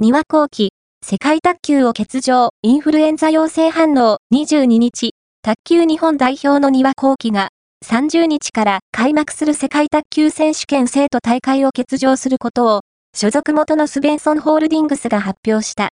庭後期、世界卓球を欠場、インフルエンザ陽性反応、22日、卓球日本代表の庭後期が、30日から開幕する世界卓球選手権生徒大会を欠場することを、所属元のスベンソンホールディングスが発表した。